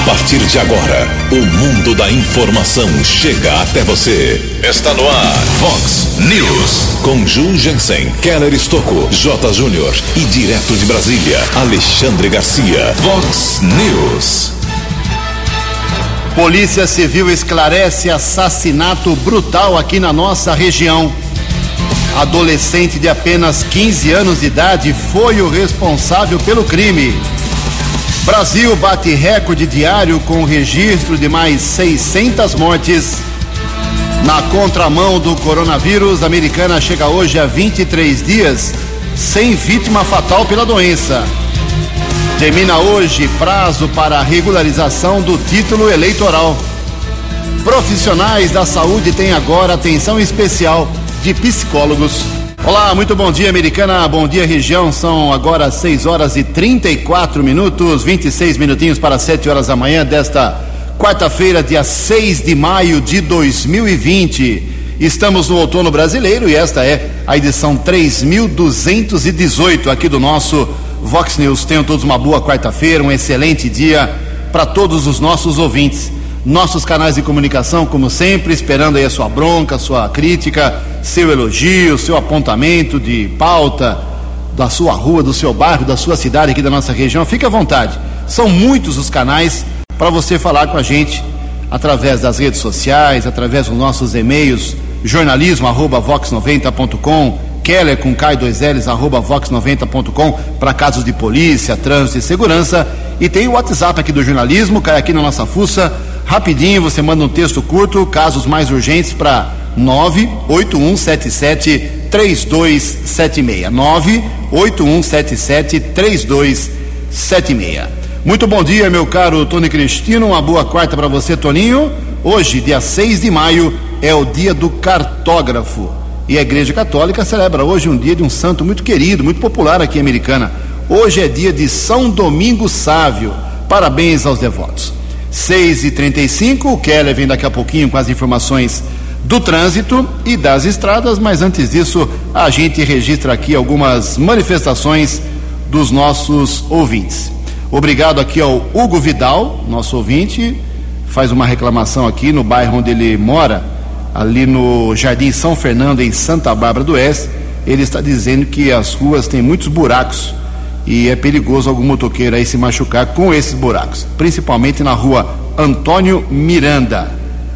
A partir de agora, o mundo da informação chega até você. Está no ar, Fox News. Com Ju Jensen, Keller Estocco, J. Júnior e direto de Brasília, Alexandre Garcia. Fox News. Polícia Civil esclarece assassinato brutal aqui na nossa região. Adolescente de apenas 15 anos de idade foi o responsável pelo crime. Brasil bate recorde diário com registro de mais 600 mortes. Na contramão do coronavírus, a americana chega hoje a 23 dias sem vítima fatal pela doença. Termina hoje prazo para a regularização do título eleitoral. Profissionais da saúde têm agora atenção especial de psicólogos. Olá, muito bom dia, americana. Bom dia, região. São agora 6 horas e 34 minutos, 26 minutinhos para 7 horas da manhã desta quarta-feira, dia 6 de maio de 2020. Estamos no outono brasileiro e esta é a edição 3218 aqui do nosso Vox News. Tenham todos uma boa quarta-feira, um excelente dia para todos os nossos ouvintes nossos canais de comunicação, como sempre, esperando aí a sua bronca, a sua crítica, seu elogio, seu apontamento de pauta da sua rua, do seu bairro, da sua cidade aqui da nossa região. Fique à vontade. São muitos os canais para você falar com a gente através das redes sociais, através dos nossos e-mails, jornalismo@vox90.com, Keller com K 2 Ls arroba vox90.com para casos de polícia, trânsito e segurança. E tem o WhatsApp aqui do jornalismo, cai aqui na nossa fuça Rapidinho, você manda um texto curto, casos mais urgentes para 98177 3276. 98177 3276. Muito bom dia, meu caro Tony Cristino. Uma boa quarta para você, Toninho. Hoje, dia 6 de maio, é o dia do cartógrafo. E a Igreja Católica celebra hoje um dia de um santo muito querido, muito popular aqui em Americana. Hoje é dia de São Domingo Sávio. Parabéns aos devotos. 6 e 35 o Keller vem daqui a pouquinho com as informações do trânsito e das estradas, mas antes disso, a gente registra aqui algumas manifestações dos nossos ouvintes. Obrigado aqui ao Hugo Vidal, nosso ouvinte, faz uma reclamação aqui no bairro onde ele mora, ali no Jardim São Fernando, em Santa Bárbara do Oeste. Ele está dizendo que as ruas têm muitos buracos e é perigoso algum motoqueiro aí se machucar com esses buracos, principalmente na rua Antônio Miranda,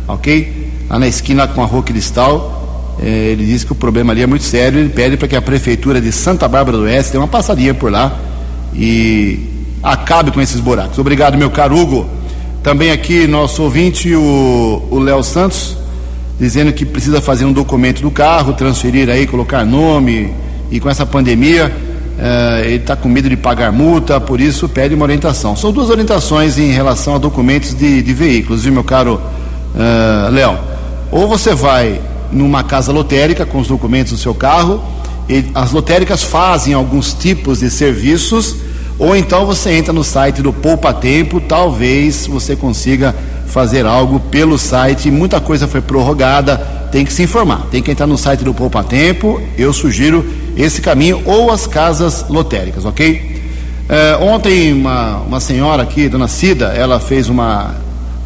ok? Lá na esquina com a rua Cristal, eh, ele diz que o problema ali é muito sério, ele pede para que a prefeitura de Santa Bárbara do Oeste dê uma passadinha por lá e acabe com esses buracos. Obrigado, meu caro Hugo. Também aqui nosso ouvinte, o Léo Santos, dizendo que precisa fazer um documento do carro, transferir aí, colocar nome, e com essa pandemia Uh, ele está com medo de pagar multa, por isso pede uma orientação. São duas orientações em relação a documentos de, de veículos, viu, meu caro uh, Léo? Ou você vai numa casa lotérica com os documentos do seu carro, e as lotéricas fazem alguns tipos de serviços, ou então você entra no site do Poupa Tempo, talvez você consiga fazer algo pelo site. Muita coisa foi prorrogada, tem que se informar, tem que entrar no site do Poupa Tempo. Eu sugiro esse caminho ou as casas lotéricas, ok? É, ontem uma, uma senhora aqui, dona Cida, ela fez uma,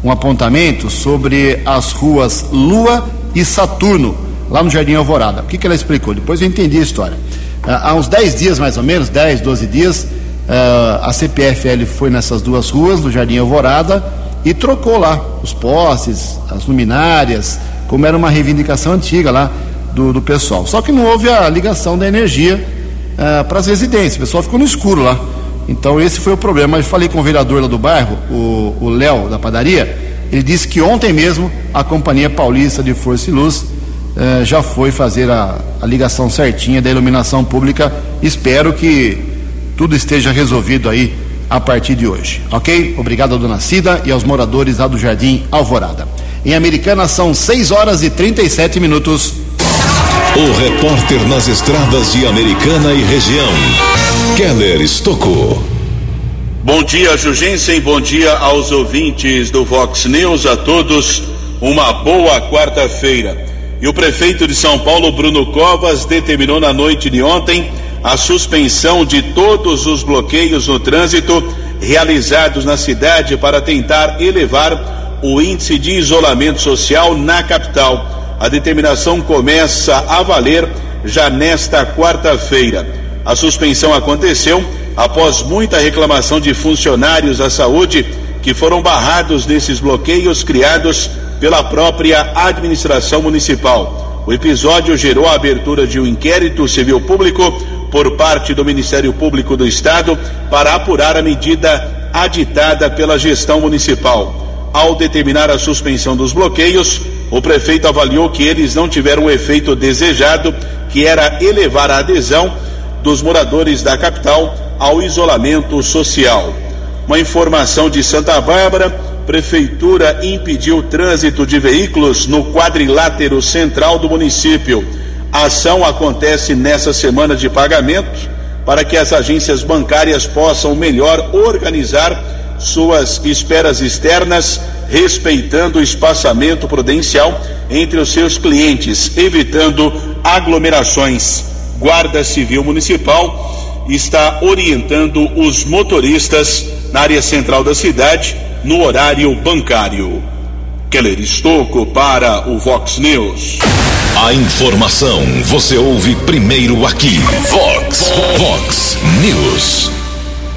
um apontamento sobre as ruas Lua e Saturno, lá no Jardim Alvorada. O que, que ela explicou? Depois eu entendi a história. É, há uns 10 dias, mais ou menos, 10, 12 dias, é, a CPFL foi nessas duas ruas, no Jardim Alvorada, e trocou lá os postes, as luminárias, como era uma reivindicação antiga lá do, do pessoal. Só que não houve a ligação da energia uh, para as residências, o pessoal ficou no escuro lá. Então esse foi o problema. Eu falei com o vereador lá do bairro, o Léo da padaria, ele disse que ontem mesmo a Companhia Paulista de Força e Luz uh, já foi fazer a, a ligação certinha da iluminação pública. Espero que tudo esteja resolvido aí a partir de hoje, ok? Obrigado, dona Cida, e aos moradores lá do Jardim Alvorada. Em Americana são 6 horas e 37 minutos. O repórter nas estradas de Americana e região, Keller Estocou. Bom dia, Jugensen. Bom dia aos ouvintes do Vox News, a todos. Uma boa quarta-feira. E o prefeito de São Paulo, Bruno Covas, determinou na noite de ontem a suspensão de todos os bloqueios no trânsito realizados na cidade para tentar elevar o índice de isolamento social na capital. A determinação começa a valer já nesta quarta-feira. A suspensão aconteceu após muita reclamação de funcionários da saúde que foram barrados nesses bloqueios criados pela própria administração municipal. O episódio gerou a abertura de um inquérito civil público por parte do Ministério Público do Estado para apurar a medida aditada pela gestão municipal. Ao determinar a suspensão dos bloqueios, o prefeito avaliou que eles não tiveram o efeito desejado, que era elevar a adesão dos moradores da capital ao isolamento social. Uma informação de Santa Bárbara: Prefeitura impediu o trânsito de veículos no quadrilátero central do município. A ação acontece nessa semana de pagamento para que as agências bancárias possam melhor organizar suas esperas externas, respeitando o espaçamento prudencial entre os seus clientes, evitando aglomerações. Guarda Civil Municipal está orientando os motoristas na área central da cidade, no horário bancário. Keller Estocco para o Vox News. A informação você ouve primeiro aqui. Vox, Vox News.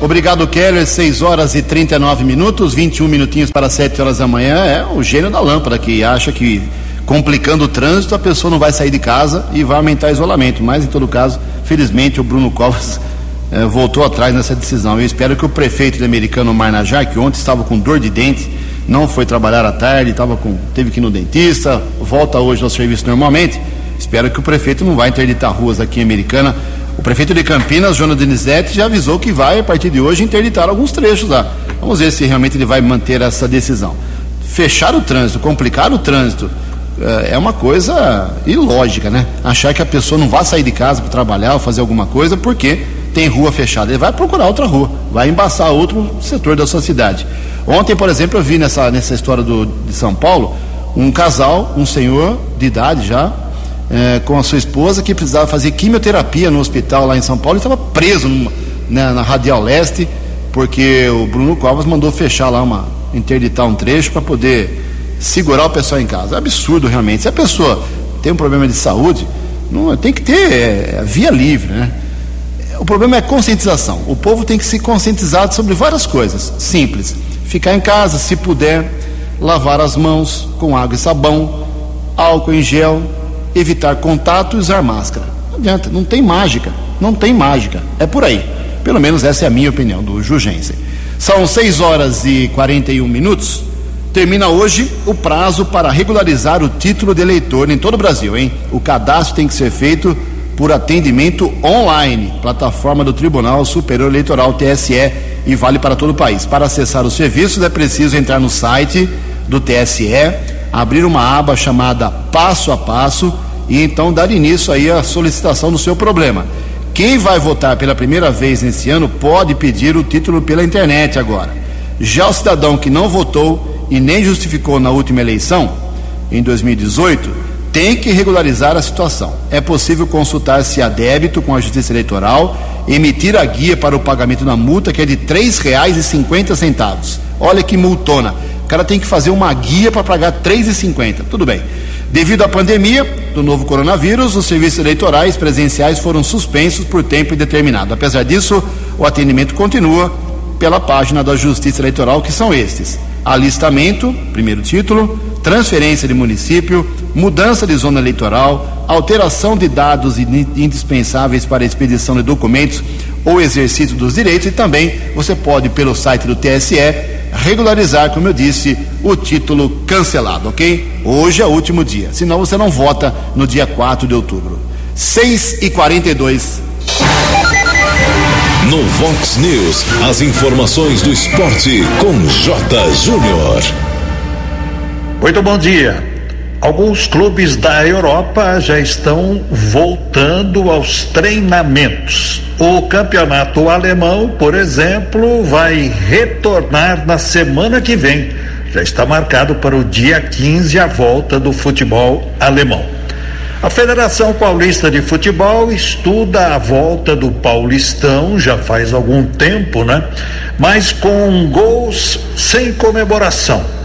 Obrigado, Keller. 6 horas e 39 minutos, 21 minutinhos para 7 horas da manhã. É o gênio da lâmpada que acha que complicando o trânsito a pessoa não vai sair de casa e vai aumentar o isolamento. Mas, em todo caso, felizmente o Bruno Covas eh, voltou atrás nessa decisão. Eu espero que o prefeito de Americano Marnajá, que ontem estava com dor de dente, não foi trabalhar à tarde, estava com, teve que ir no dentista, volta hoje ao serviço normalmente. Espero que o prefeito não vai interditar ruas aqui em Americana. O prefeito de Campinas, Jonas Denizete, já avisou que vai, a partir de hoje, interditar alguns trechos lá. Vamos ver se realmente ele vai manter essa decisão. Fechar o trânsito, complicar o trânsito, eh, é uma coisa ilógica, né? Achar que a pessoa não vai sair de casa para trabalhar ou fazer alguma coisa porque tem rua fechada. Ele vai procurar outra rua, vai embaçar outro setor da sua cidade. Ontem, por exemplo, eu vi nessa, nessa história do, de São Paulo um casal, um senhor de idade já, é, com a sua esposa que precisava fazer quimioterapia no hospital lá em São Paulo e estava preso numa, né, na Radial Leste, porque o Bruno Covas mandou fechar lá uma, interditar um trecho para poder segurar o pessoal em casa. É absurdo realmente. Se a pessoa tem um problema de saúde, não, tem que ter é, via livre, né? O problema é conscientização. O povo tem que se conscientizar sobre várias coisas simples. Ficar em casa, se puder, lavar as mãos com água e sabão, álcool em gel, evitar contato e usar máscara. Não adianta, não tem mágica, não tem mágica. É por aí. Pelo menos essa é a minha opinião do Jugense. São 6 horas e 41 minutos. Termina hoje o prazo para regularizar o título de eleitor em todo o Brasil, hein? O cadastro tem que ser feito por atendimento online, plataforma do Tribunal Superior Eleitoral TSE e vale para todo o país. Para acessar os serviços é preciso entrar no site do TSE, abrir uma aba chamada Passo a Passo e então dar início aí à solicitação do seu problema. Quem vai votar pela primeira vez nesse ano pode pedir o título pela internet agora. Já o cidadão que não votou e nem justificou na última eleição, em 2018, tem que regularizar a situação. É possível consultar se há débito com a Justiça Eleitoral, emitir a guia para o pagamento da multa, que é de R$ 3,50. Olha que multona. Cara tem que fazer uma guia para pagar R$ 3,50. Tudo bem. Devido à pandemia do novo coronavírus, os serviços eleitorais presenciais foram suspensos por tempo indeterminado. Apesar disso, o atendimento continua pela página da Justiça Eleitoral, que são estes: alistamento, primeiro título, transferência de município, mudança de zona eleitoral, alteração de dados indispensáveis para a expedição de documentos ou exercício dos direitos e também você pode, pelo site do TSE, regularizar, como eu disse, o título cancelado, ok? Hoje é o último dia, senão você não vota no dia 4 de outubro. 6 e 42 No Vox News, as informações do esporte com J. Júnior. Muito bom dia. Alguns clubes da Europa já estão voltando aos treinamentos. O campeonato alemão, por exemplo, vai retornar na semana que vem. Já está marcado para o dia 15 a volta do futebol alemão. A Federação Paulista de Futebol estuda a volta do Paulistão já faz algum tempo, né? Mas com gols sem comemoração.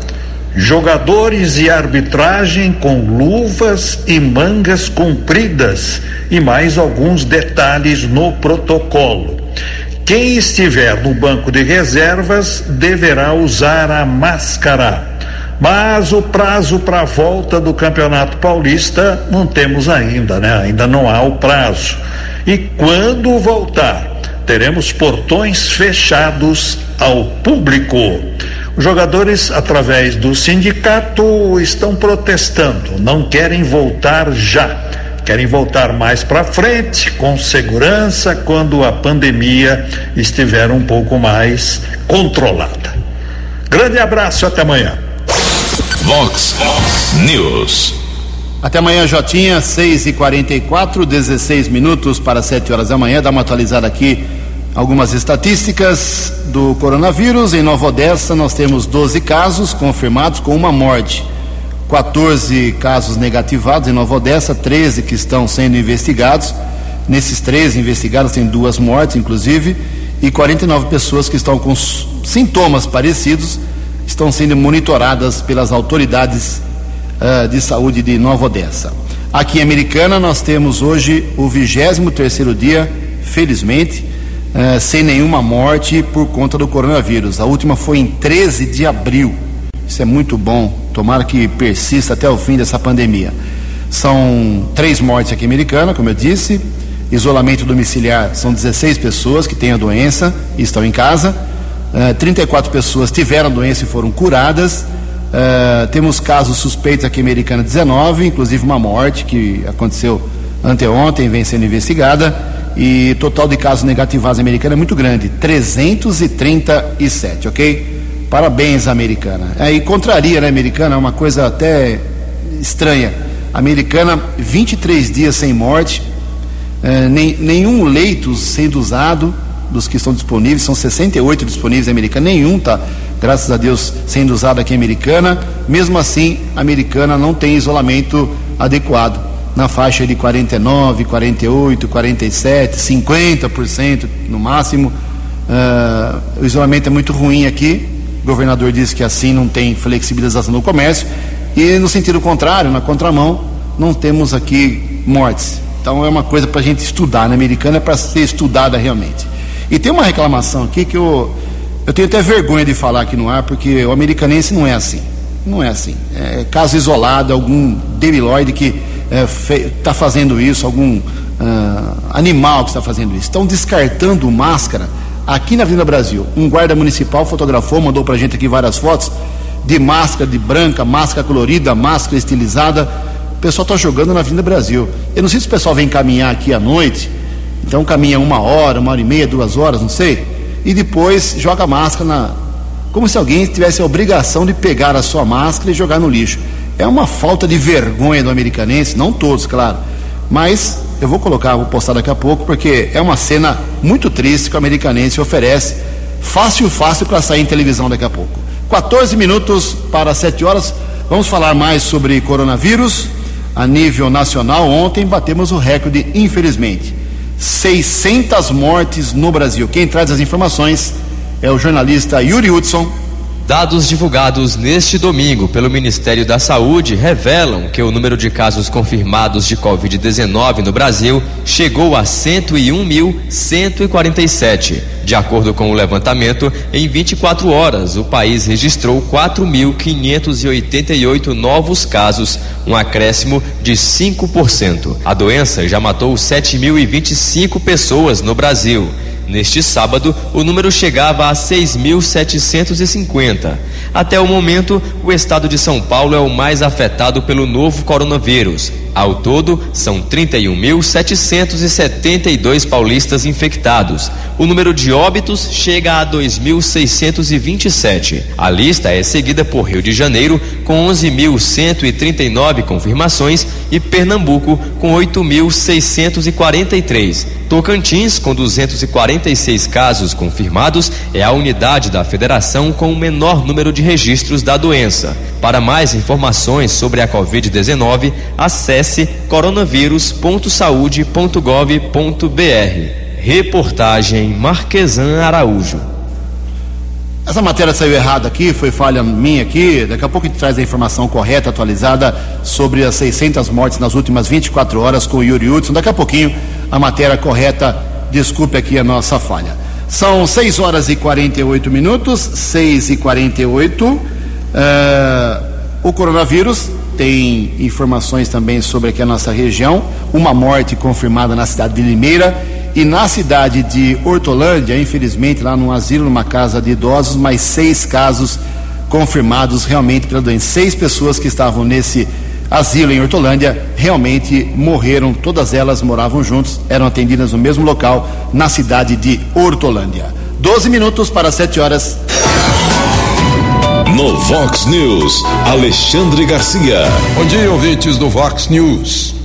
Jogadores e arbitragem com luvas e mangas compridas e mais alguns detalhes no protocolo. Quem estiver no banco de reservas deverá usar a máscara. Mas o prazo para a volta do Campeonato Paulista não temos ainda, né? Ainda não há o prazo. E quando voltar, teremos portões fechados ao público. Os jogadores, através do sindicato, estão protestando, não querem voltar já querem voltar mais para frente, com segurança, quando a pandemia estiver um pouco mais controlada. Grande abraço, até amanhã. Vox News. Até amanhã, Jotinha, 6 e 44 16 minutos para 7 horas da manhã. Dá uma atualizada aqui algumas estatísticas do coronavírus. Em Nova Odessa, nós temos 12 casos confirmados com uma morte. 14 casos negativados em Nova Odessa, 13 que estão sendo investigados. Nesses 13 investigados tem duas mortes, inclusive, e 49 pessoas que estão com sintomas parecidos estão sendo monitoradas pelas autoridades uh, de saúde de Nova Odessa. Aqui em Americana nós temos hoje o 23 terceiro dia, felizmente, uh, sem nenhuma morte por conta do coronavírus. A última foi em 13 de abril. Isso é muito bom. Tomara que persista até o fim dessa pandemia. São três mortes aqui em Americana, como eu disse. Isolamento domiciliar são 16 pessoas que têm a doença e estão em casa. Uh, eh, 34 pessoas tiveram a doença e foram curadas. Uh, temos casos suspeitos aqui em Americana 19, inclusive uma morte que aconteceu anteontem, vem sendo investigada. E total de casos negativados Americana é muito grande, 337, ok? Parabéns, americana. Aí é, contraria, né, americana? É uma coisa até estranha. Americana, 23 dias sem morte, é, nem, nenhum leito sendo usado dos que estão disponíveis, são 68 disponíveis em Americana, nenhum está, graças a Deus, sendo usado aqui em Americana. Mesmo assim, a Americana não tem isolamento adequado. Na faixa de 49, 48, 47, 50% no máximo. Uh, o isolamento é muito ruim aqui, o governador disse que assim não tem flexibilização no comércio. E no sentido contrário, na contramão, não temos aqui mortes. Então é uma coisa para a gente estudar. Na americana é para ser estudada realmente. E tem uma reclamação aqui que eu, eu tenho até vergonha de falar aqui no ar, porque o americanense não é assim. Não é assim. É caso isolado, algum debilóide que está é, tá fazendo isso, algum uh, animal que está fazendo isso. Estão descartando máscara aqui na Avenida Brasil. Um guarda municipal fotografou, mandou pra gente aqui várias fotos de máscara de branca, máscara colorida, máscara estilizada. O pessoal está jogando na Avenida Brasil. Eu não sei se o pessoal vem caminhar aqui à noite, então caminha uma hora, uma hora e meia, duas horas, não sei, e depois joga máscara na. Como se alguém tivesse a obrigação de pegar a sua máscara e jogar no lixo. É uma falta de vergonha do americanense, não todos, claro, mas eu vou colocar, vou postar daqui a pouco, porque é uma cena muito triste que o americanense oferece, fácil, fácil para sair em televisão daqui a pouco. 14 minutos para 7 horas, vamos falar mais sobre coronavírus. A nível nacional, ontem batemos o recorde, infelizmente. 600 mortes no Brasil. Quem traz as informações é o jornalista Yuri Hudson Dados divulgados neste domingo pelo Ministério da Saúde revelam que o número de casos confirmados de Covid-19 no Brasil chegou a 101.147. De acordo com o levantamento, em 24 horas o país registrou 4.588 novos casos, um acréscimo de 5%. A doença já matou 7.025 pessoas no Brasil. Neste sábado, o número chegava a 6.750. Até o momento, o estado de São Paulo é o mais afetado pelo novo coronavírus. Ao todo, são 31.772 paulistas infectados. O número de óbitos chega a 2.627. A lista é seguida por Rio de Janeiro, com 11.139 confirmações, e Pernambuco, com 8.643. Tocantins, com 246 casos confirmados, é a unidade da federação com o menor número de registros da doença. Para mais informações sobre a Covid-19, acesse Acesse coronavírus.saude.gov.br. Reportagem Marquesan Araújo. Essa matéria saiu errada aqui, foi falha minha aqui. Daqui a pouco a gente traz a informação correta, atualizada, sobre as 600 mortes nas últimas 24 horas com o Yuri Hudson. Daqui a pouquinho a matéria correta, desculpe aqui a nossa falha. São 6 horas e 48 minutos, 6 e 48. Uh, eh, o coronavírus tem informações também sobre aqui a nossa região. Uma morte confirmada na cidade de Limeira e na cidade de Hortolândia, infelizmente, lá num asilo, numa casa de idosos, mais seis casos confirmados realmente pela doença. Seis pessoas que estavam nesse asilo em Hortolândia realmente morreram, todas elas moravam juntos, eram atendidas no mesmo local, na cidade de Hortolândia. Doze minutos para sete horas. No Vox News, Alexandre Garcia. Bom dia, ouvintes do Vox News.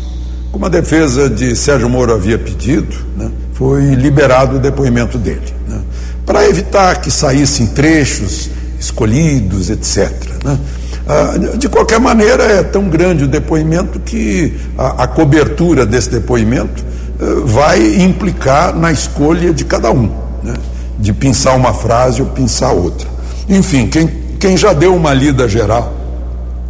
Como a defesa de Sérgio Moro havia pedido, né, foi liberado o depoimento dele, né? para evitar que saíssem trechos escolhidos, etc. Né? Ah, de qualquer maneira, é tão grande o depoimento que a, cobertura desse depoimento eh, vai implicar na escolha de cada um, né? de pensar uma frase ou pensar outra. Enfim, quem, quem já deu uma lida geral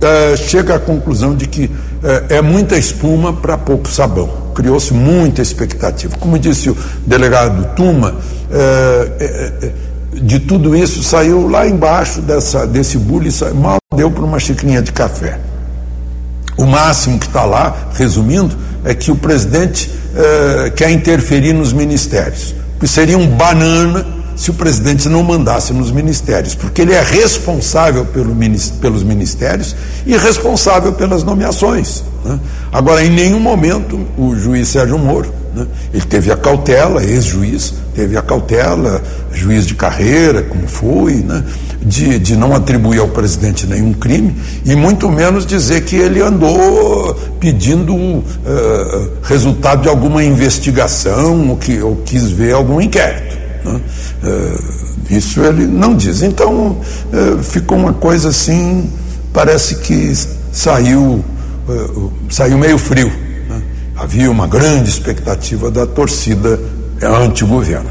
eh, chega à conclusão de que eh, é muita espuma para pouco sabão criou-se muita expectativa. Como disse o delegado Tuma, é, é, de tudo isso saiu lá embaixo dessa, desse bullying, mal deu para uma xicrinha de café. O máximo que está lá, resumindo, é que o presidente é, quer interferir nos ministérios. Seria um banana se o presidente não mandasse nos ministérios, porque ele é responsável pelo, pelos ministérios e responsável pelas nomeações. Né? Agora, em nenhum momento o juiz Sérgio Moro, né, ele teve a cautela, ex-juiz, teve a cautela, juiz de carreira, como foi, né, de, de não atribuir ao presidente nenhum crime e muito menos dizer que ele andou pedindo uh, resultado de alguma investigação ou, que, ou quis ver algum inquérito. Né? Uh, isso ele não diz. Então uh, ficou uma coisa assim, parece que saiu uh, saiu meio frio. Né? Havia uma grande expectativa da torcida anti-governo.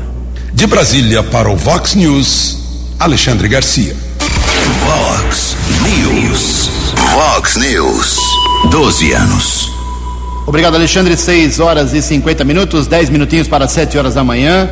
De Brasília para o Vox News, Alexandre Garcia. Vox News. Vox News. 12 anos. Obrigado, Alexandre. 6 horas e 50 minutos, 10 minutinhos para 7 horas da manhã.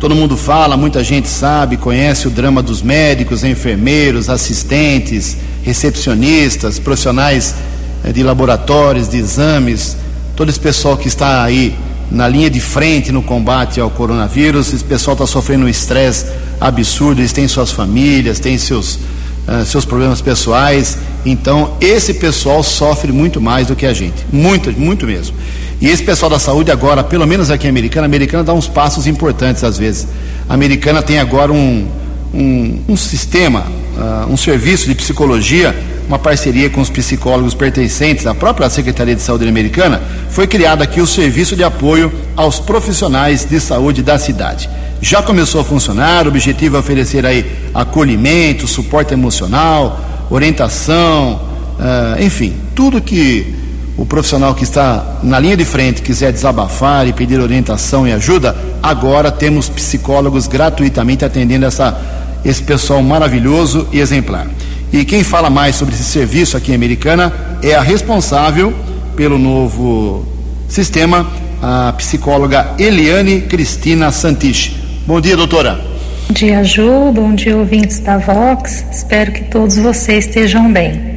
Todo mundo fala, muita gente sabe, conhece o drama dos médicos, enfermeiros, assistentes, recepcionistas, profissionais eh, de laboratórios, de exames, todo esse pessoal que está aí na linha de frente no combate ao coronavírus, esse pessoal está sofrendo um estresse absurdo, eles têm suas famílias, têm seus, uh, seus problemas pessoais, então esse pessoal sofre muito mais do que a gente, muito, muito mesmo. E esse pessoal da saúde agora, pelo menos aqui em Americana, Americana dá uns passos importantes às vezes. A Americana tem agora um, um, um sistema, uh, um serviço de psicologia, uma parceria com os psicólogos pertencentes à própria Secretaria de Saúde Americana, foi criado aqui o Serviço de Apoio aos Profissionais de Saúde da cidade. Já começou a funcionar, o objetivo é oferecer aí acolhimento, suporte emocional, orientação, uh, enfim, tudo que o profissional que está na linha de frente quiser desabafar e pedir orientação e ajuda, agora temos psicólogos gratuitamente atendendo essa, esse pessoal maravilhoso e exemplar. E quem fala mais sobre esse serviço aqui em Americana é a responsável pelo novo sistema, a psicóloga Eliane Cristina Santiche. Bom dia, doutora. Bom dia, Ju. Bom dia, ouvintes da Vox. Espero que todos vocês estejam bem.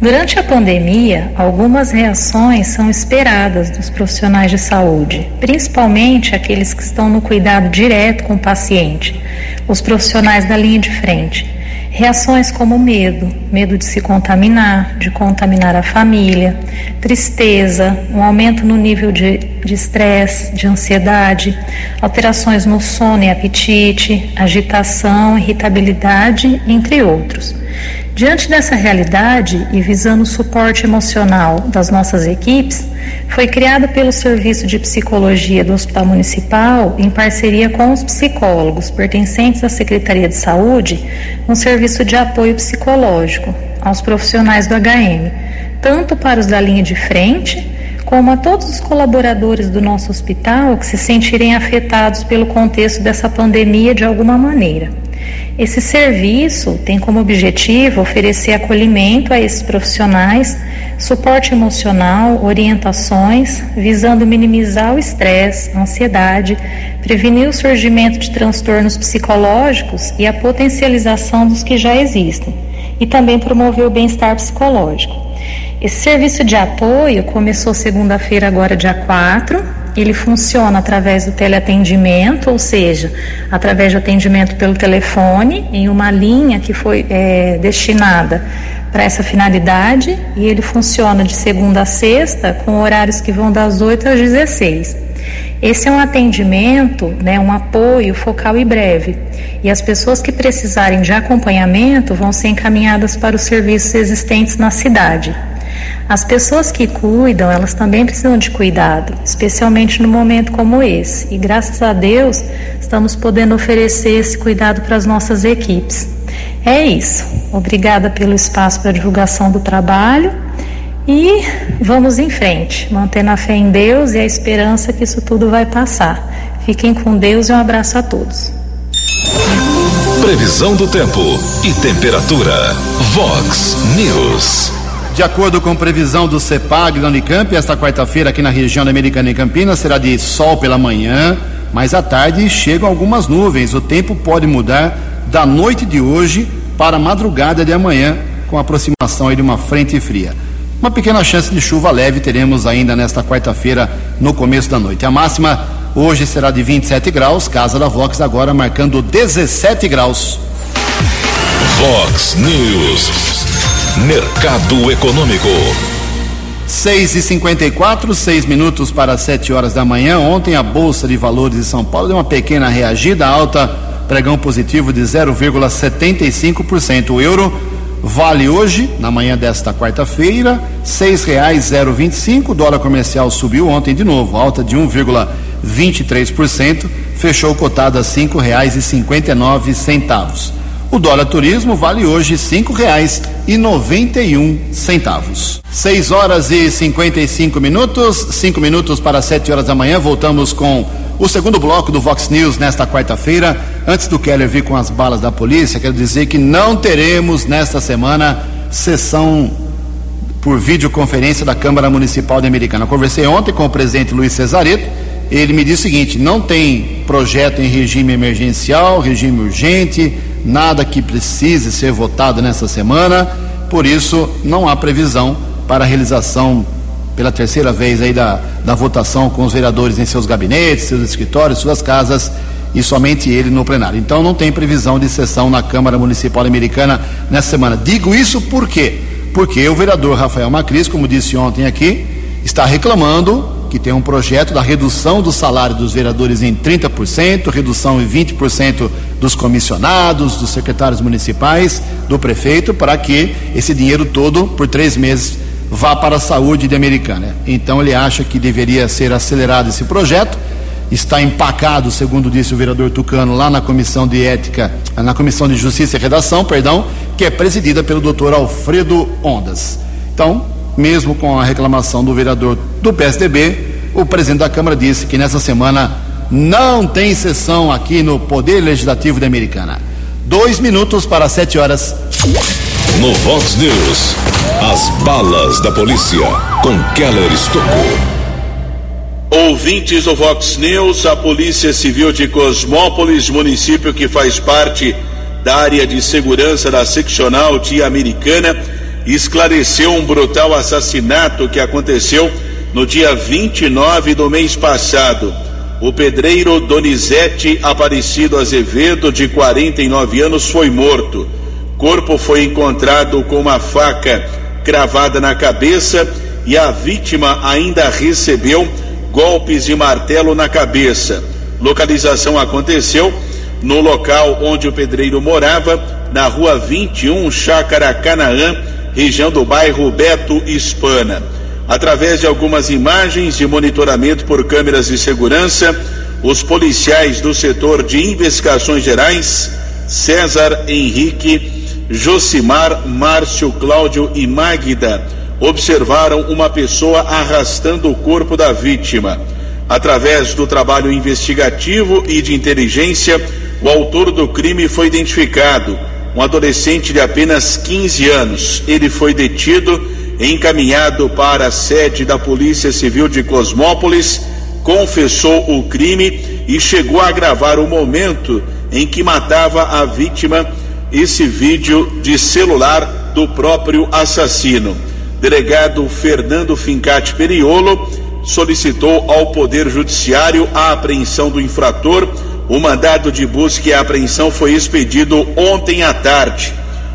Durante a pandemia, algumas reações são esperadas dos profissionais de saúde, principalmente aqueles que estão no cuidado direto com o paciente, os profissionais da linha de frente. Reações como medo, medo de se contaminar, de contaminar a família, tristeza, um aumento no nível de estresse, de, de ansiedade, alterações no sono e apetite, agitação, irritabilidade, entre outros. Diante dessa realidade e visando o suporte emocional das nossas equipes, foi criado pelo Serviço de Psicologia do Hospital Municipal, em parceria com os psicólogos pertencentes à Secretaria de Saúde, um serviço de apoio psicológico aos profissionais do HM, tanto para os da linha de frente como a todos os colaboradores do nosso hospital que se sentirem afetados pelo contexto dessa pandemia de alguma maneira. Esse serviço tem como objetivo oferecer acolhimento a esses profissionais, suporte emocional, orientações, visando minimizar o estresse, ansiedade, prevenir o surgimento de transtornos psicológicos e a potencialização dos que já existem, e também promover o bem-estar psicológico. Esse serviço de apoio começou segunda-feira, agora dia 4, ele funciona através do teleatendimento, ou seja, através de atendimento pelo telefone, em uma linha que foi é, destinada para essa finalidade, e ele funciona de segunda a sexta, com horários que vão das 8 às 16. Esse é um atendimento, né, um apoio focal e breve. E as pessoas que precisarem de acompanhamento vão ser encaminhadas para os serviços existentes na cidade. As pessoas que cuidam, elas também precisam de cuidado, especialmente no momento como esse. E graças a Deus, estamos podendo oferecer esse cuidado para as nossas equipes. É isso. Obrigada pelo espaço para divulgação do trabalho. E vamos em frente, mantendo a fé em Deus e a esperança que isso tudo vai passar. Fiquem com Deus e um abraço a todos. Previsão do tempo e temperatura. Vox News. De acordo com previsão do CEPAG da Unicamp, esta quarta-feira aqui na região da Americana e Campinas será de sol pela manhã, mas à tarde chegam algumas nuvens. O tempo pode mudar da noite de hoje para a madrugada de amanhã, com a aproximação de uma frente fria. Uma pequena chance de chuva leve teremos ainda nesta quarta-feira, no começo da noite. A máxima hoje será de 27 graus, Casa da Vox agora marcando 17 graus. Vox News. Mercado Econômico. 6 e 54 6 minutos para 7 horas da manhã. Ontem a Bolsa de Valores de São Paulo deu uma pequena reagida alta, pregão positivo de 0,75%. O euro vale hoje, na manhã desta quarta-feira, R$ 6,025. O dólar comercial subiu ontem de novo, alta de 1,23%, fechou cotado a R$ 5,59 o dólar turismo vale hoje cinco reais e noventa e um centavos. Seis horas e cinquenta e cinco minutos, cinco minutos para sete horas da manhã. Voltamos com o segundo bloco do Vox News nesta quarta-feira. Antes do Keller vir com as balas da polícia, quero dizer que não teremos nesta semana sessão por videoconferência da Câmara Municipal de Americana. Conversei ontem com o presidente Luiz Cesareto. Ele me disse o seguinte: não tem projeto em regime emergencial, regime urgente nada que precise ser votado nessa semana, por isso não há previsão para a realização pela terceira vez aí da, da votação com os vereadores em seus gabinetes, seus escritórios, suas casas e somente ele no plenário. Então não tem previsão de sessão na Câmara Municipal Americana nessa semana. Digo isso por quê? Porque o vereador Rafael Macris, como disse ontem aqui, está reclamando que tem um projeto da redução do salário dos vereadores em 30%, redução em 20% dos comissionados, dos secretários municipais, do prefeito, para que esse dinheiro todo, por três meses, vá para a saúde de Americana. Então ele acha que deveria ser acelerado esse projeto. Está empacado, segundo disse o vereador Tucano, lá na comissão de ética, na comissão de justiça e redação, perdão, que é presidida pelo doutor Alfredo Ondas. Então, mesmo com a reclamação do vereador do PSDB, o presidente da Câmara disse que nessa semana não tem sessão aqui no Poder Legislativo da Americana. Dois minutos para sete horas. No Vox News, as balas da polícia com Keller Estocou. Ouvintes do Vox News, a Polícia Civil de Cosmópolis, município que faz parte da área de segurança da seccional de Americana, esclareceu um brutal assassinato que aconteceu no dia 29 do mês passado. O pedreiro Donizete Aparecido Azevedo, de 49 anos, foi morto. Corpo foi encontrado com uma faca cravada na cabeça e a vítima ainda recebeu golpes de martelo na cabeça. Localização aconteceu no local onde o pedreiro morava, na rua 21, Chácara Canaã, região do bairro Beto Hispana. Através de algumas imagens de monitoramento por câmeras de segurança, os policiais do setor de investigações gerais, César Henrique, Josimar, Márcio, Cláudio e Magda, observaram uma pessoa arrastando o corpo da vítima. Através do trabalho investigativo e de inteligência, o autor do crime foi identificado, um adolescente de apenas 15 anos. Ele foi detido, encaminhado para a sede da Polícia Civil de Cosmópolis, confessou o crime e chegou a gravar o momento em que matava a vítima. Esse vídeo de celular do próprio assassino. Delegado Fernando Fincati Periolo solicitou ao Poder Judiciário a apreensão do infrator. O mandado de busca e apreensão foi expedido ontem à tarde.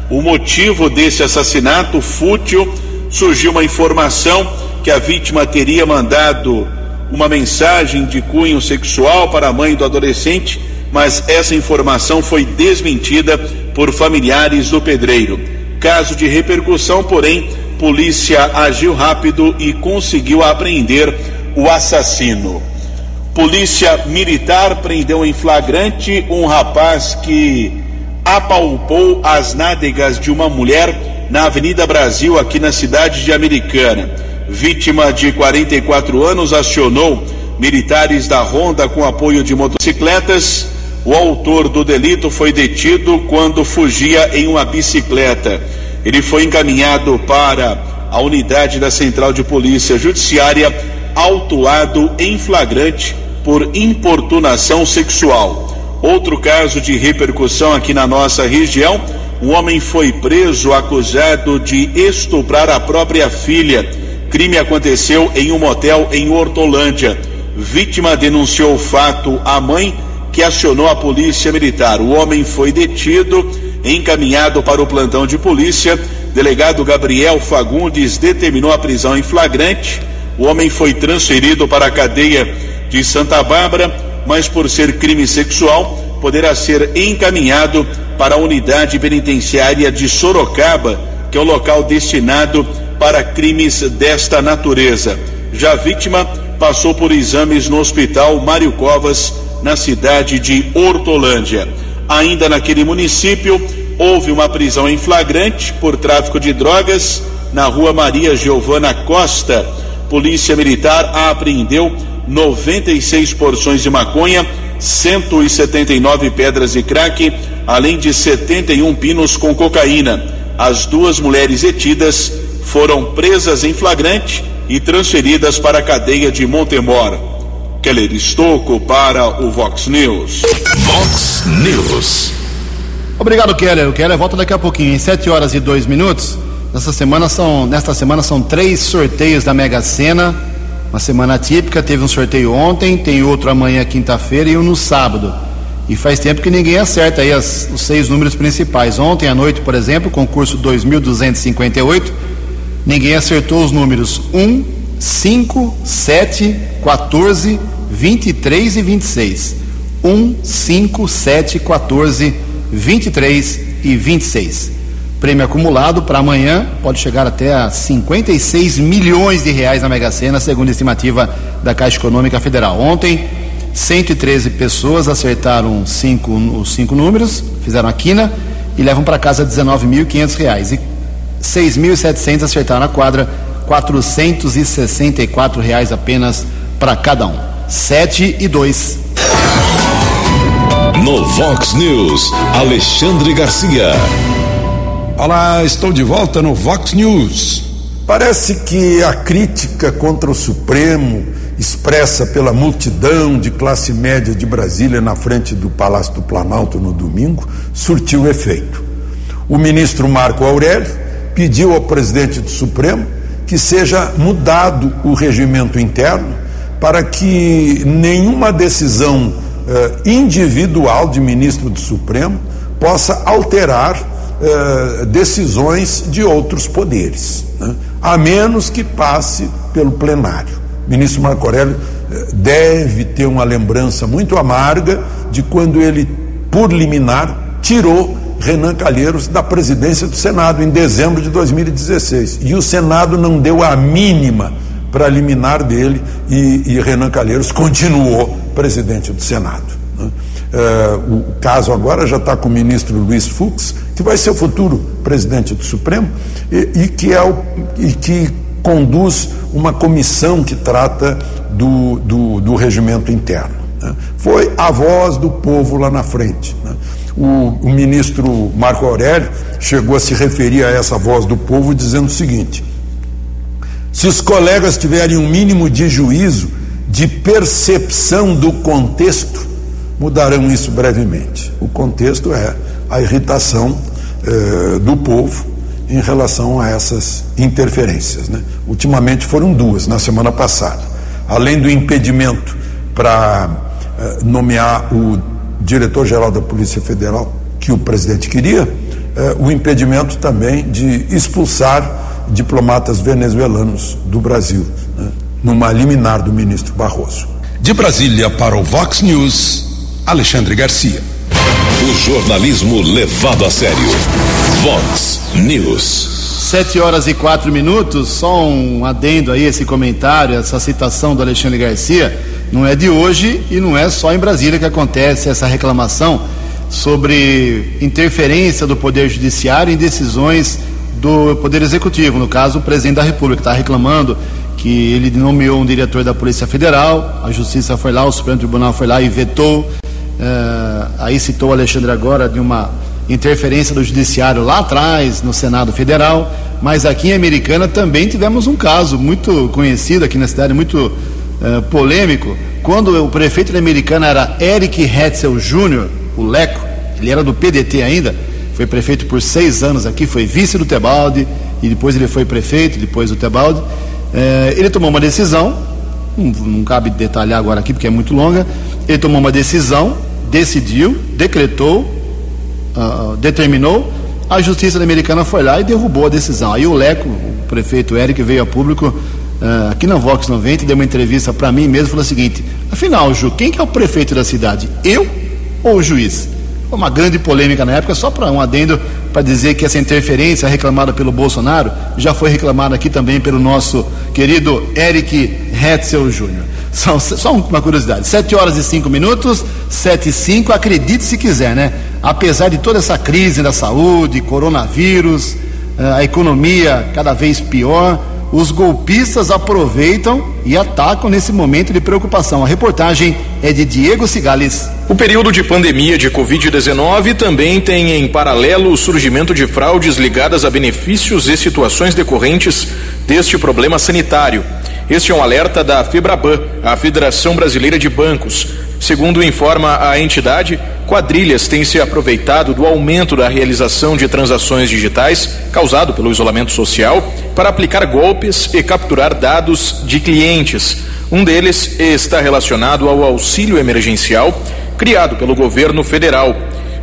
O motivo desse assassinato fútil surgiu uma informação que a vítima teria mandado uma mensagem de cunho sexual para a mãe do adolescente, mas essa informação foi desmentida por familiares do pedreiro. Caso de repercussão, porém, polícia agiu rápido e conseguiu apreender o assassino. Polícia militar prendeu em flagrante um rapaz que apalpou as nádegas de uma mulher na Avenida Brasil, aqui na cidade de Americana. Vítima de 44 anos acionou militares da Ronda com apoio de motocicletas. O autor do delito foi detido quando fugia em uma bicicleta. Ele foi encaminhado para a unidade da Central de Polícia Judiciária, autuado em flagrante por importunação sexual. Outro caso de repercussão aqui na nossa região: um homem foi preso acusado de estuprar a própria filha. Crime aconteceu em um motel em Hortolândia. Vítima denunciou o fato à mãe, que acionou a polícia militar. O homem foi detido encaminhado para o plantão de polícia. Delegado Gabriel Fagundes determinou a prisão em flagrante. O homem foi transferido para a cadeia de Santa Bárbara, mas por ser crime sexual, poderá ser encaminhado para a unidade penitenciária de Sorocaba, que é o local destinado para crimes desta natureza. Já a vítima passou por exames no Hospital Mário Covas, na cidade de Hortolândia. Ainda naquele município, houve uma prisão em flagrante por tráfico de drogas na rua Maria Giovana Costa. Polícia Militar apreendeu 96 porções de maconha, 179 pedras de crack, além de 71 pinos com cocaína. As duas mulheres detidas foram presas em flagrante e transferidas para a cadeia de Montemor. Keller Estocco para o Vox News. Vox News. Obrigado, Keller. O Keller volta daqui a pouquinho, em 7 horas e 2 minutos. Nessa semana são, nesta semana são três sorteios da Mega Sena. Uma semana típica, teve um sorteio ontem, tem outro amanhã, quinta-feira, e um no sábado. E faz tempo que ninguém acerta aí as, os seis números principais. Ontem à noite, por exemplo, concurso 2258, ninguém acertou os números 1, 5, 7, 14, 23 e 26. 1, 5, 7, 14, 23 e 26. Prêmio acumulado para amanhã pode chegar até a 56 milhões de reais na Mega Sena, segundo a estimativa da Caixa Econômica Federal. Ontem, 113 pessoas acertaram cinco, os cinco números, fizeram a quina e levam para casa 19.500 reais. E 6.700 acertaram a quadra, 464 reais apenas para cada um. 7 e 2. No Vox News, Alexandre Garcia. Olá, estou de volta no Vox News. Parece que a crítica contra o Supremo, expressa pela multidão de classe média de Brasília na frente do Palácio do Planalto no domingo, surtiu efeito. O ministro Marco Aurélio pediu ao presidente do Supremo que seja mudado o regimento interno para que nenhuma decisão eh, individual de ministro do Supremo possa alterar eh, decisões de outros poderes, né? a menos que passe pelo plenário. O ministro Marco Aurélio eh, deve ter uma lembrança muito amarga de quando ele, por liminar, tirou Renan Calheiros da presidência do Senado em dezembro de 2016. E o Senado não deu a mínima para liminar dele e, e Renan Calheiros continuou presidente do Senado. Né? Uh, o caso agora já está com o ministro Luiz Fux, que vai ser o futuro presidente do Supremo e, e que, é o, e que conduz uma comissão que trata do, do, do regimento interno. Né? Foi a voz do povo lá na frente. Né? O, o ministro Marco Aurélio chegou a se referir a essa voz do povo dizendo o seguinte: se os colegas tiverem um mínimo de juízo, de percepção do contexto, mudarão isso brevemente. O contexto é a irritação eh, do povo em relação a essas interferências. Né? Ultimamente foram duas, na semana passada. Além do impedimento para eh, nomear o diretor-geral da Polícia Federal, que o presidente queria, eh, o impedimento também de expulsar diplomatas venezuelanos do Brasil, né? numa liminar do ministro Barroso. De Brasília para o Vox News, Alexandre Garcia. O jornalismo levado a sério. Vox News. Sete horas e quatro minutos, só um adendo aí, esse comentário, essa citação do Alexandre Garcia, não é de hoje e não é só em Brasília que acontece essa reclamação sobre interferência do Poder Judiciário em decisões do Poder Executivo, no caso o presidente da República está reclamando que ele nomeou um diretor da Polícia Federal, a Justiça foi lá, o Supremo Tribunal foi lá e vetou Uh, aí citou o Alexandre agora de uma interferência do judiciário lá atrás, no Senado Federal, mas aqui em Americana também tivemos um caso muito conhecido aqui na cidade, muito uh, polêmico, quando o prefeito de Americana era Eric Hetzel Jr., o Leco, ele era do PDT ainda, foi prefeito por seis anos aqui, foi vice do Tebaldi, e depois ele foi prefeito, depois do Tebaldi. Uh, ele tomou uma decisão, não, não cabe detalhar agora aqui porque é muito longa, ele tomou uma decisão decidiu, decretou, uh, determinou, a justiça americana foi lá e derrubou a decisão. Aí o Leco, o prefeito Eric, veio a público uh, aqui na Vox 90 e deu uma entrevista para mim mesmo e falou o seguinte: afinal, Ju, quem que é o prefeito da cidade? Eu ou o juiz? Uma grande polêmica na época, só para um adendo para dizer que essa interferência reclamada pelo Bolsonaro já foi reclamada aqui também pelo nosso querido Eric Hetzel Júnior. São, só uma curiosidade: 7 horas e 5 minutos, 7 e 5, acredite se quiser, né? Apesar de toda essa crise da saúde, coronavírus, eh, a economia cada vez pior, os golpistas aproveitam e atacam nesse momento de preocupação. A reportagem é de Diego Cigales. O período de pandemia de Covid-19 também tem em paralelo o surgimento de fraudes ligadas a benefícios e situações decorrentes deste problema sanitário. Este é um alerta da Febraban, a Federação Brasileira de Bancos. Segundo informa a entidade, quadrilhas têm se aproveitado do aumento da realização de transações digitais causado pelo isolamento social para aplicar golpes e capturar dados de clientes. Um deles está relacionado ao auxílio emergencial criado pelo governo federal.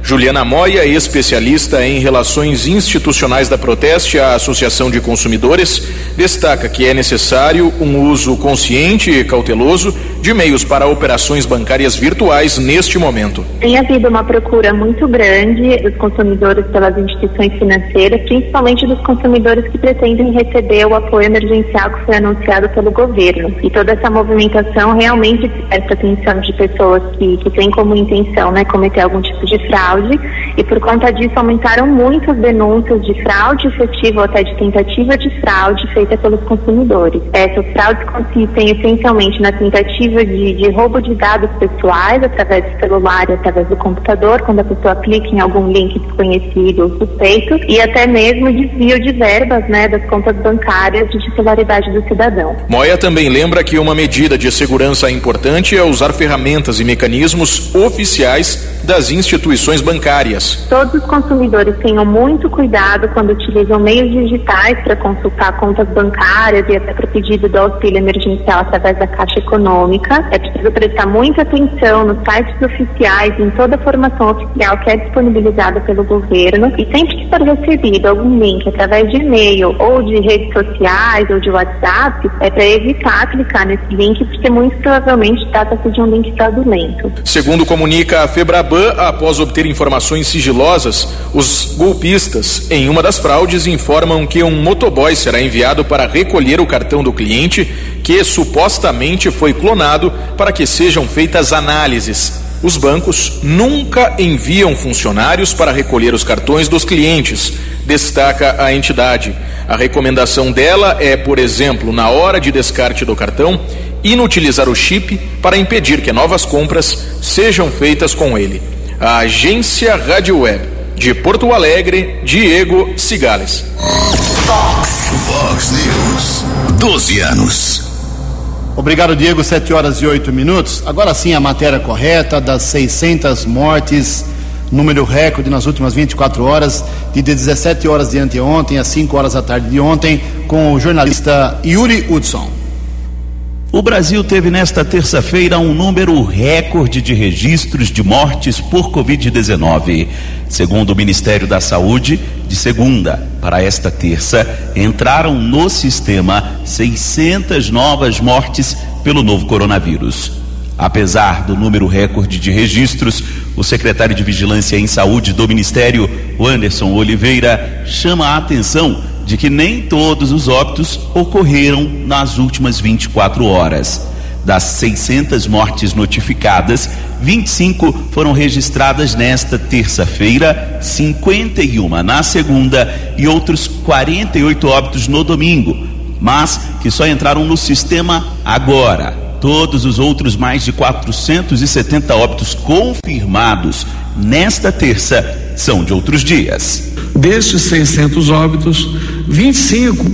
Juliana Moia, especialista em relações institucionais da Proteste, a Associação de Consumidores, destaca que é necessário um uso consciente e cauteloso de meios para operações bancárias virtuais neste momento. Tem havido uma procura muito grande dos consumidores pelas instituições financeiras, principalmente dos consumidores que pretendem receber o apoio emergencial que foi anunciado pelo governo. E toda essa movimentação realmente desperta atenção de pessoas que, que têm como intenção né, cometer algum tipo de fraude fraude e por conta disso aumentaram muito as denúncias de fraude efetiva ou até de tentativa de fraude feita pelos consumidores. Essas fraudes consistem essencialmente na tentativa de, de roubo de dados pessoais através do celular e através do computador, quando a pessoa clica em algum link desconhecido ou suspeito, e até mesmo desvio de verbas né, das contas bancárias de titularidade do cidadão. Moia também lembra que uma medida de segurança importante é usar ferramentas e mecanismos oficiais das instituições bancárias. Todos os consumidores tenham muito cuidado quando utilizam meios digitais para consultar contas bancárias e até para pedido do auxílio emergencial através da Caixa Econômica. É preciso prestar muita atenção nos sites oficiais, em toda a formação oficial que é disponibilizada pelo governo e sempre que for recebido algum link através de e-mail ou de redes sociais ou de WhatsApp, é para evitar clicar nesse link porque muito provavelmente trata-se de um link fraudulento. Segundo comunica a Febraban, após obter informações sigilosas, os golpistas, em uma das fraudes, informam que um motoboy será enviado para recolher o cartão do cliente, que supostamente foi clonado para que sejam feitas análises. Os bancos nunca enviam funcionários para recolher os cartões dos clientes, destaca a entidade. A recomendação dela é, por exemplo, na hora de descarte do cartão, inutilizar o chip para impedir que novas compras sejam feitas com ele. A agência Rádio Web de Porto Alegre, Diego Cigales. Fox. Fox News. 12 anos. Obrigado, Diego. 7 horas e 8 minutos. Agora sim, a matéria correta das 600 mortes, número recorde nas últimas 24 horas, de 17 horas de anteontem às 5 horas da tarde de ontem, com o jornalista Yuri Hudson. O Brasil teve nesta terça-feira um número recorde de registros de mortes por Covid-19. Segundo o Ministério da Saúde, de segunda para esta terça, entraram no sistema 600 novas mortes pelo novo coronavírus. Apesar do número recorde de registros, o secretário de Vigilância em Saúde do Ministério, Anderson Oliveira, chama a atenção de que nem todos os óbitos ocorreram nas últimas 24 horas. Das 600 mortes notificadas, 25 foram registradas nesta terça-feira, 51 na segunda e outros 48 óbitos no domingo, mas que só entraram no sistema agora. Todos os outros mais de 470 óbitos confirmados nesta terça são de outros dias. Destes 600 óbitos, 25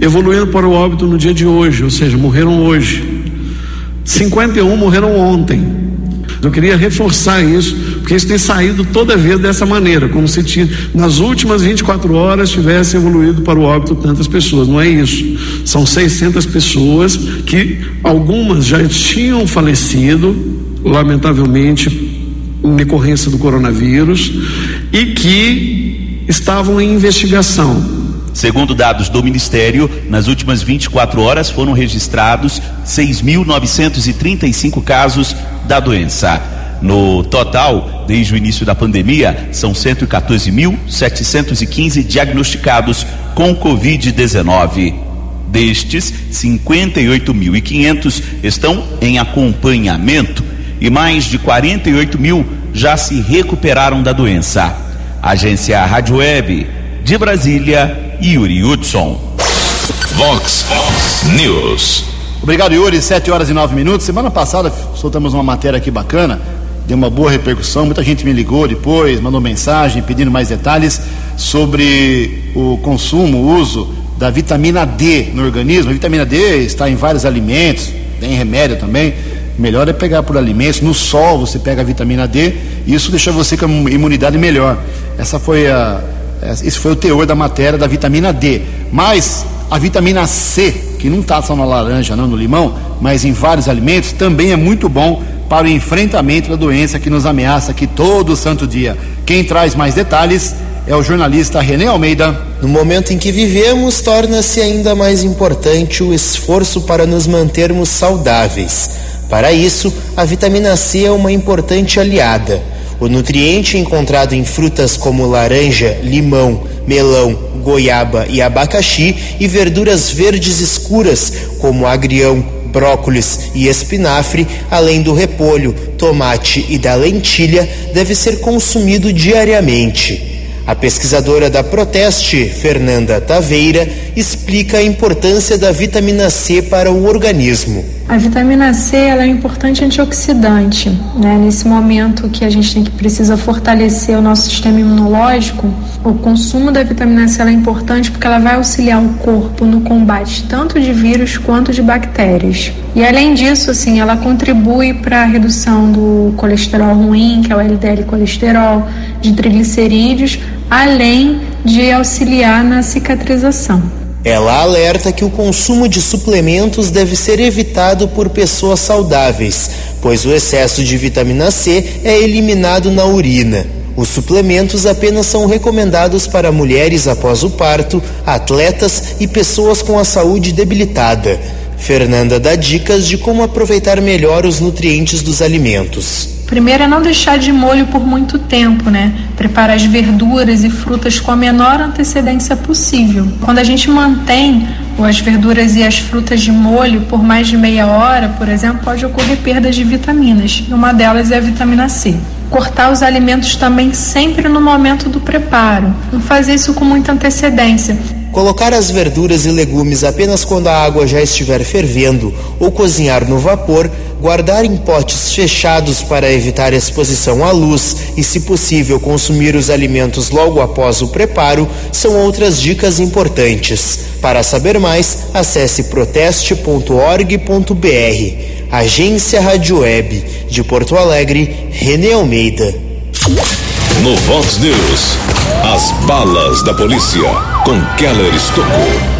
evoluíram para o óbito no dia de hoje, ou seja, morreram hoje. 51 morreram ontem. Eu queria reforçar isso, porque isso tem saído toda vez dessa maneira, como se tinha, nas últimas 24 horas tivesse evoluído para o óbito tantas pessoas. Não é isso. São 600 pessoas que algumas já tinham falecido, lamentavelmente, em decorrência do coronavírus, e que estavam em investigação. Segundo dados do Ministério, nas últimas 24 horas foram registrados 6.935 casos da doença. No total, desde o início da pandemia, são 114.715 diagnosticados com Covid-19. Destes, 58.500 estão em acompanhamento e mais de 48 mil já se recuperaram da doença. Agência Rádio Web de Brasília. Yuri Hudson. Vox News. Obrigado, Yuri. 7 horas e 9 minutos. Semana passada soltamos uma matéria aqui bacana, deu uma boa repercussão. Muita gente me ligou depois, mandou mensagem pedindo mais detalhes sobre o consumo, o uso da vitamina D no organismo. A vitamina D está em vários alimentos, tem remédio também. Melhor é pegar por alimentos. No sol você pega a vitamina D, isso deixa você com a imunidade melhor. Essa foi a esse foi o teor da matéria da vitamina D. Mas a vitamina C, que não está só na laranja, não no limão, mas em vários alimentos, também é muito bom para o enfrentamento da doença que nos ameaça aqui todo santo dia. Quem traz mais detalhes é o jornalista René Almeida. No momento em que vivemos, torna-se ainda mais importante o esforço para nos mantermos saudáveis. Para isso, a vitamina C é uma importante aliada. O nutriente encontrado em frutas como laranja, limão, melão, goiaba e abacaxi e verduras verdes escuras como agrião, brócolis e espinafre, além do repolho, tomate e da lentilha, deve ser consumido diariamente. A pesquisadora da Proteste, Fernanda Taveira, explica a importância da vitamina C para o organismo. A vitamina C ela é um importante antioxidante, né? Nesse momento que a gente tem que precisa fortalecer o nosso sistema imunológico, o consumo da vitamina C é importante porque ela vai auxiliar o corpo no combate tanto de vírus quanto de bactérias. E além disso, assim, ela contribui para a redução do colesterol ruim, que é o LDL colesterol, de triglicerídeos, além de auxiliar na cicatrização. Ela alerta que o consumo de suplementos deve ser evitado por pessoas saudáveis, pois o excesso de vitamina C é eliminado na urina. Os suplementos apenas são recomendados para mulheres após o parto, atletas e pessoas com a saúde debilitada. Fernanda dá dicas de como aproveitar melhor os nutrientes dos alimentos. Primeiro é não deixar de molho por muito tempo, né? Preparar as verduras e frutas com a menor antecedência possível. Quando a gente mantém as verduras e as frutas de molho por mais de meia hora, por exemplo, pode ocorrer perda de vitaminas, e uma delas é a vitamina C. Cortar os alimentos também sempre no momento do preparo, não fazer isso com muita antecedência. Colocar as verduras e legumes apenas quando a água já estiver fervendo ou cozinhar no vapor, guardar em potes fechados para evitar exposição à luz e, se possível, consumir os alimentos logo após o preparo são outras dicas importantes. Para saber mais, acesse proteste.org.br. Agência Rádio Web de Porto Alegre, René Almeida. No Vox News, as balas da polícia com Keller Estocou.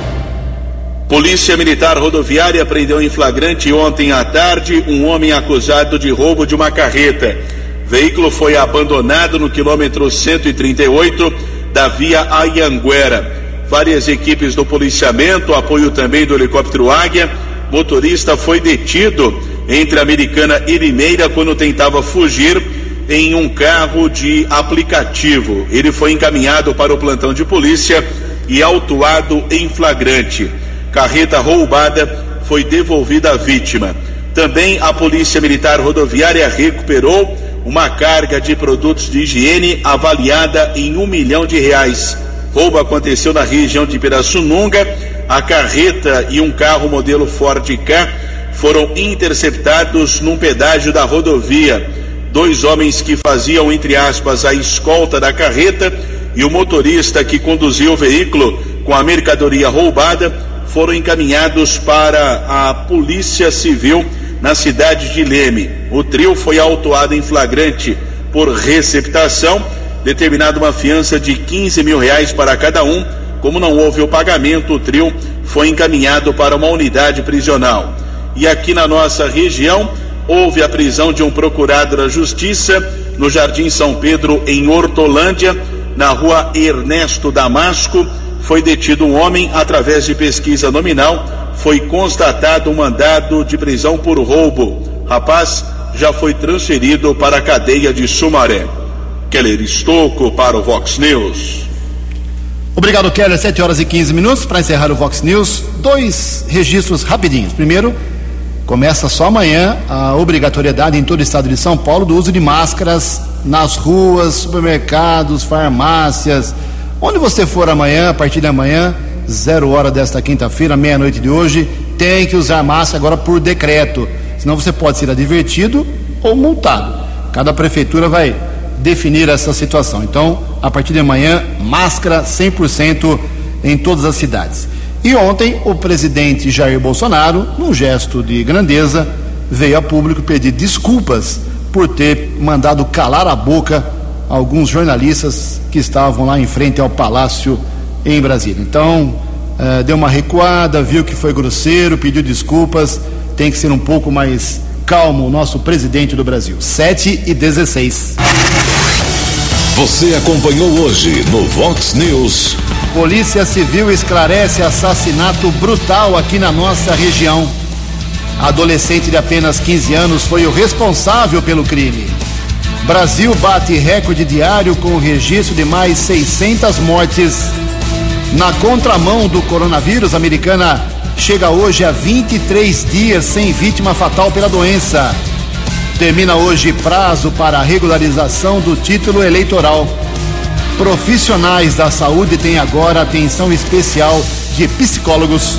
Polícia Militar Rodoviária prendeu em flagrante ontem à tarde um homem acusado de roubo de uma carreta. Veículo foi abandonado no quilômetro 138 da via Ayanguera. Várias equipes do policiamento, apoio também do helicóptero Águia. Motorista foi detido entre Americana e Limeira quando tentava fugir em um carro de aplicativo. Ele foi encaminhado para o plantão de polícia e autuado em flagrante. Carreta roubada foi devolvida à vítima. Também a Polícia Militar Rodoviária recuperou uma carga de produtos de higiene avaliada em um milhão de reais. Roubo aconteceu na região de Pirassununga. A carreta e um carro modelo Ford K foram interceptados num pedágio da rodovia dois homens que faziam, entre aspas, a escolta da carreta e o motorista que conduziu o veículo com a mercadoria roubada foram encaminhados para a Polícia Civil na cidade de Leme. O trio foi autuado em flagrante por receptação, determinada uma fiança de 15 mil reais para cada um. Como não houve o pagamento, o trio foi encaminhado para uma unidade prisional. E aqui na nossa região, houve a prisão de um procurado da Justiça no Jardim São Pedro, em Hortolândia, na rua Ernesto Damasco. Foi detido um homem através de pesquisa nominal. Foi constatado um mandado de prisão por roubo. Rapaz já foi transferido para a cadeia de Sumaré. Keller Estocco para o Vox News. Obrigado, Keller. 7 horas e 15 minutos para encerrar o Vox News. Dois registros rapidinhos. Primeiro, Começa só amanhã a obrigatoriedade em todo o estado de São Paulo do uso de máscaras nas ruas, supermercados, farmácias. Onde você for amanhã, a partir de amanhã, zero hora desta quinta-feira, meia-noite de hoje, tem que usar máscara agora por decreto. Senão você pode ser advertido ou multado. Cada prefeitura vai definir essa situação. Então, a partir de amanhã, máscara 100% em todas as cidades. E ontem o presidente Jair Bolsonaro, num gesto de grandeza, veio a público pedir desculpas por ter mandado calar a boca alguns jornalistas que estavam lá em frente ao palácio em Brasília. Então, eh, deu uma recuada, viu que foi grosseiro, pediu desculpas, tem que ser um pouco mais calmo o nosso presidente do Brasil. 7 e 16. Você acompanhou hoje no Vox News. Polícia Civil esclarece assassinato brutal aqui na nossa região. Adolescente de apenas 15 anos foi o responsável pelo crime. Brasil bate recorde diário com o registro de mais 600 mortes. Na contramão do coronavírus, a americana chega hoje a 23 dias sem vítima fatal pela doença. Termina hoje prazo para a regularização do título eleitoral. Profissionais da saúde têm agora atenção especial de psicólogos.